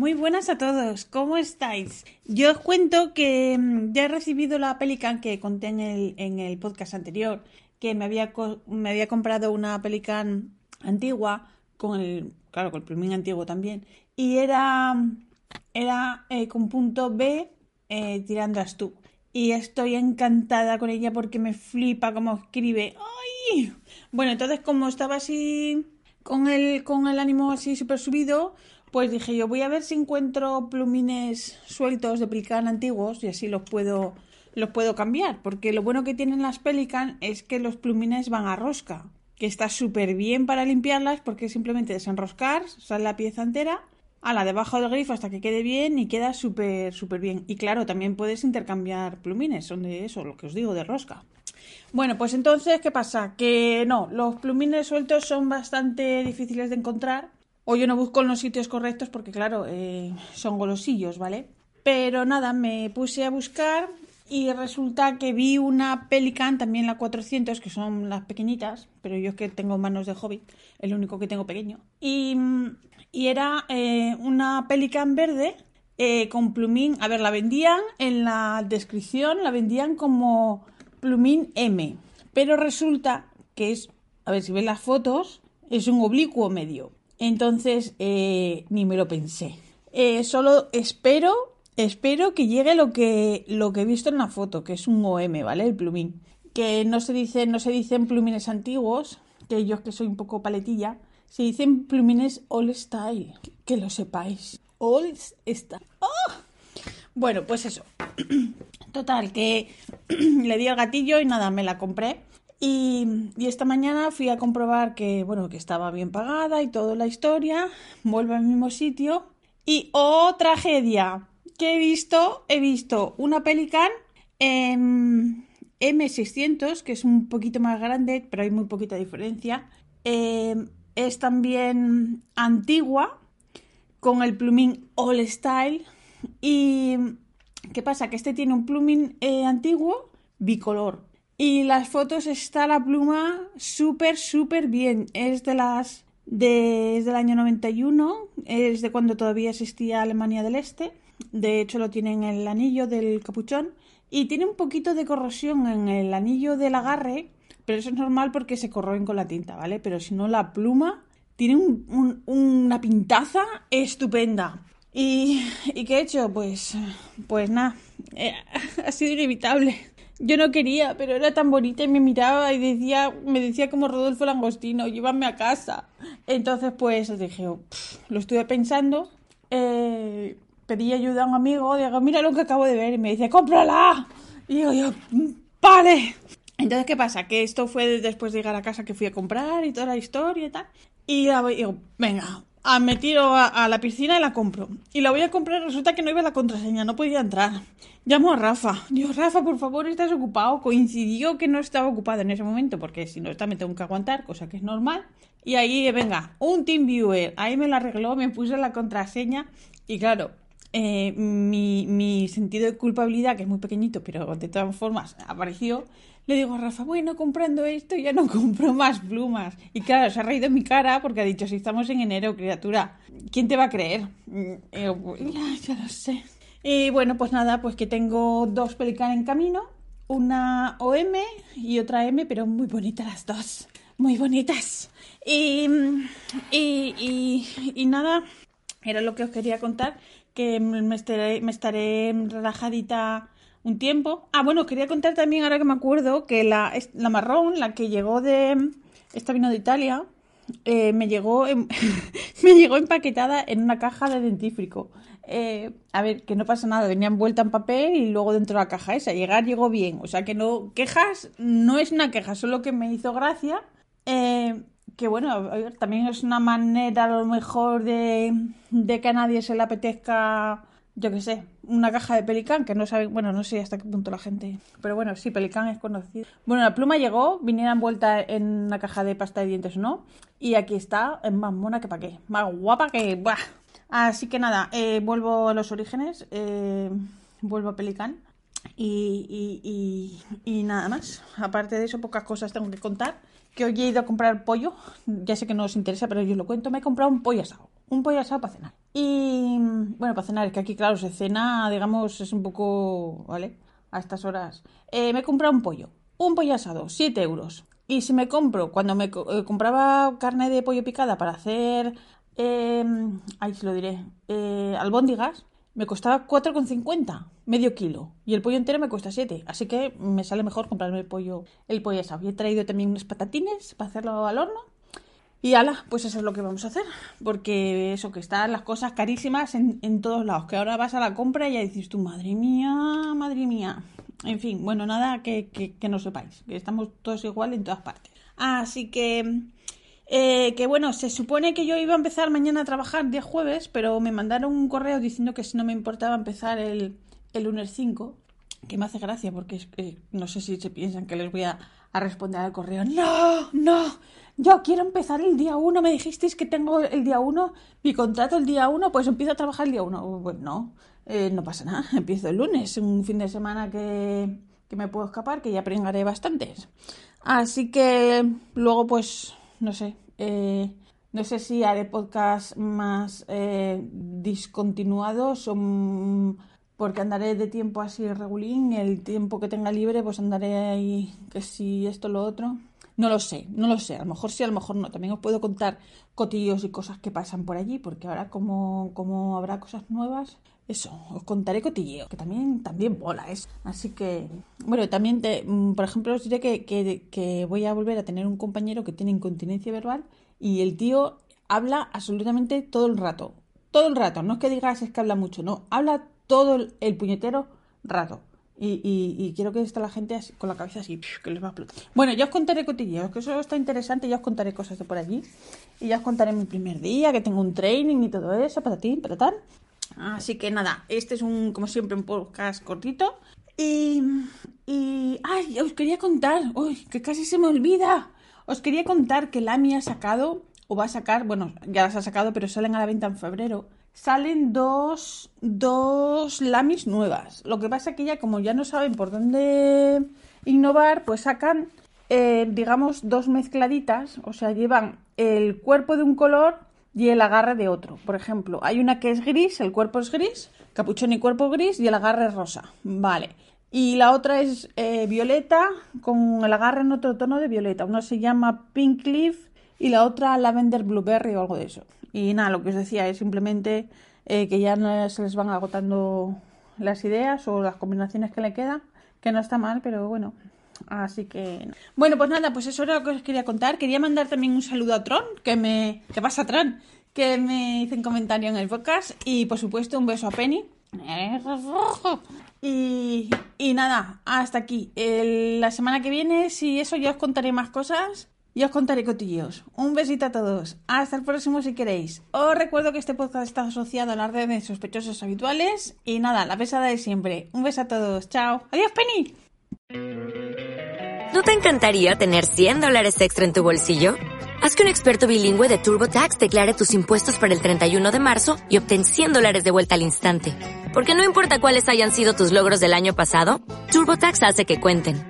Muy buenas a todos, ¿cómo estáis? Yo os cuento que mm, ya he recibido la Pelican que conté en el, en el podcast anterior, que me había, me había comprado una Pelican antigua con el, claro, con el plumín antiguo también, y era, era eh, con punto B eh, tirando a Stu. Y estoy encantada con ella porque me flipa cómo escribe. ¡Ay! Bueno, entonces como estaba así con el, con el ánimo así súper subido, pues dije yo, voy a ver si encuentro plumines sueltos de Pelican antiguos y así los puedo, los puedo cambiar. Porque lo bueno que tienen las Pelican es que los plumines van a rosca, que está súper bien para limpiarlas porque simplemente desenroscar, sale la pieza entera, a la debajo del grifo hasta que quede bien y queda súper, súper bien. Y claro, también puedes intercambiar plumines, son de eso, lo que os digo, de rosca. Bueno, pues entonces, ¿qué pasa? Que no, los plumines sueltos son bastante difíciles de encontrar o yo no busco en los sitios correctos porque, claro, eh, son golosillos, ¿vale? Pero nada, me puse a buscar y resulta que vi una Pelican, también la 400, que son las pequeñitas, pero yo es que tengo manos de hobby, el único que tengo pequeño. Y, era eh, una Pelican verde eh, con plumín. A ver, la vendían en la descripción, la vendían como plumín M, pero resulta que es, a ver si ven las fotos, es un oblicuo medio. Entonces, eh, ni me lo pensé. Eh, solo espero, espero que llegue lo que, lo que he visto en la foto, que es un OM, ¿vale? El plumín. Que no se dice, no se dicen plumines antiguos, que yo que soy un poco paletilla, se dicen plumines all style, que, lo sepáis. All style. ¡Oh! Bueno, pues eso. Total, que le di al gatillo y nada, me la compré. Y, esta mañana fui a comprobar que, bueno, que estaba bien pagada y toda la historia. Vuelvo al mismo sitio. Y ¡oh, tragedia! ¿Qué he visto? He visto una Pelican en M600, que es un poquito más grande, pero hay muy poquita diferencia. Em, es también antigua, con el plumín All Style. Y ¿qué pasa? Que este tiene un plumín eh, antiguo bicolor. Y las fotos está la pluma súper, súper bien. Es de las. desde el año 91, es de cuando todavía existía Alemania del Este. De hecho, lo tiene en el anillo del capuchón. Y tiene un poquito de corrosión en el anillo del agarre, pero eso es normal porque se corroen con la tinta, ¿vale? Pero si no, la pluma tiene una pintaza estupenda. ¿Y, ¿Y qué he hecho? Pues, pues nada, eh, ha sido inevitable. Yo no quería, pero era tan bonita y me miraba y decía, me decía como Rodolfo Langostino, llévame a casa. Entonces, pues dije, lo estuve pensando, eh, pedí ayuda a un amigo, digo, mira lo que acabo de ver, y me dice, cómprala. Y digo yo, vale. Entonces, ¿qué pasa? Que esto fue después de llegar a casa que fui a comprar y toda la historia y tal. Y digo, venga, a, me a, la piscina y la compro. Y la voy a comprar, resulta que no iba la contraseña, no podía entrar. Llamo a Rafa. Digo, Rafa, por favor, estás ocupado. Coincidió que no estaba ocupado en ese momento, porque si no está me tengo que aguantar, cosa que es normal. Y ahí, venga, un TeamViewer. Ahí me la arregló, me puse la contraseña. Y claro, eh, mi, sentido de culpabilidad, que es muy pequeñito, pero de todas formas apareció, le digo a Rafa, bueno, comprando esto ya no compro más plumas. Y claro, se ha reído en mi cara porque ha dicho, si estamos en enero, criatura, ¿quién te va a creer? Y ya, lo sé. Y bueno, pues nada, pues que tengo dos Pelican en camino, una OM y otra M, pero muy bonitas las dos, muy bonitas. Y, y, nada, era lo que os quería contar, que me estaré, relajadita un tiempo. Ah, bueno, quería contar también, ahora que me acuerdo, que la, la marrón, la que llegó de... Esta vino de Italia, eh, me, llegó me llegó empaquetada en una caja de dentífrico. Eh, a ver, que no pasa nada, venía envuelta en papel y luego dentro de la caja esa. Llegar llegó bien, o sea que no, quejas, no es una queja, solo que me hizo gracia. Eh, que bueno, también es una manera a lo mejor de, de que a nadie se le apetezca yo qué sé, una caja de Pelican, que no sabe, bueno, no sé hasta qué punto la gente, pero bueno, sí, Pelican es conocido. Bueno, la pluma llegó, viniera envuelta en una caja de pasta de dientes no, y aquí está, es más mona que para qué, más guapa que, ¡buah! Así que nada, eh, vuelvo a los orígenes, eh, vuelvo a Pelican. Y, y, y, nada más. Aparte de eso, pocas cosas tengo que contar. Que hoy he ido a comprar pollo. Ya sé que no os interesa, pero yo os lo cuento. Me he comprado un pollo asado. Un pollo asado para cenar. Y bueno, para cenar, es que aquí, claro, se cena, digamos, es un poco. ¿Vale? A estas horas. Eh, me he comprado un pollo. Un pollo asado, 7 euros. Y si me compro, cuando me eh, compraba carne de pollo picada para hacer. Eh, ahí se lo diré. Albóndigas, me costaba 4,50, medio kilo. Y el pollo entero me cuesta 7. Así que me sale mejor comprarme el pollo, el pollo asado. Y he traído también unos patatines para hacerlo al horno. Y ala, pues eso es lo que vamos a hacer. Porque eso, que están las cosas carísimas en, en todos lados. Que ahora vas a la compra y ya dices tú, madre mía, madre mía. En fin, bueno, nada que, que, que no sepáis. Que estamos todos igual en todas partes. Así que eh, que bueno, se supone que yo iba a empezar mañana a trabajar día jueves, pero me mandaron un correo diciendo que si no me importaba empezar el, el lunes 5, que me hace gracia porque no sé si se piensan que les voy a, a responder al correo. No, no, yo quiero empezar el día 1, me dijisteis que tengo el día 1, mi contrato el día 1, pues empiezo a trabajar el día 1. Pues no, eh, no pasa nada, empiezo el lunes, un fin de semana que, que me puedo escapar, que ya pringaré bastantes. Así que luego pues no sé, eh, no sé si haré podcast más eh, discontinuados o porque andaré de tiempo así regulín el tiempo que tenga libre pues andaré ahí que si esto lo otro. No lo sé, no lo sé, a lo mejor sí, a lo mejor no. También os puedo contar cotillos y cosas que pasan por allí, porque ahora como, como habrá cosas nuevas, eso, os contaré cotilleo, que también, también mola eso. Así que, bueno, también, te, mm, por ejemplo, os diré que, que, que voy a volver a tener un compañero que tiene incontinencia verbal y el tío habla absolutamente todo el rato. Todo el rato, no es que digas es que habla mucho, no, habla todo el puñetero rato. Y, quiero que esté la gente con la cabeza así, que les va a explotar. Bueno, ya os contaré cotilleos, que eso está interesante, ya os contaré cosas de por allí. Y ya os contaré mi primer día, que tengo un training y todo eso, para ti, para tal. Así que nada, este es un, como siempre, un podcast cortito. Y, y ay, os quería contar, uy, que casi se me olvida. Os quería contar que Lami ha sacado, o va a sacar, bueno, ya las ha sacado, pero salen a la venta en febrero. Salen dos, dos Lamis nuevas. Lo que pasa que ya, como ya no saben por dónde innovar, pues sacan, eh, digamos, dos mezcladitas. O sea, llevan el cuerpo de un color y el agarre de otro. Por ejemplo, hay una que es gris, el cuerpo es gris, capuchón y cuerpo gris y el agarre es rosa. Vale. Y la otra es eh, violeta con el agarre en otro tono de violeta. Una se llama Pink Leaf y la otra Lavender Blueberry o algo de eso. Y nada, lo que os decía es simplemente eh, que ya no se les van agotando las ideas o las combinaciones que le quedan, que no está mal, pero bueno. Así que. Bueno, pues nada, pues eso era lo que os quería contar. Quería mandar también un saludo a Tron, que me. ¿Qué pasa, Tron? Que me hizo un comentario en el podcast. Y por supuesto, un beso a Penny. Y, y nada, hasta aquí. La semana que viene, si eso, ya os contaré más cosas y os contaré cotillos. Un besito a todos. Hasta el próximo si queréis. Os recuerdo que este podcast está asociado a la red de sospechosos habituales. Y nada, la pesada de siempre. Un beso a todos. Chao. Adiós, Penny. ¿No te encantaría tener 100 dólares extra en tu bolsillo? Haz que un experto bilingüe de TurboTax declare tus impuestos para el 31 de marzo y obtén 100 dólares de vuelta al instante. Porque no importa cuáles hayan sido tus logros del año pasado, TurboTax hace que cuenten.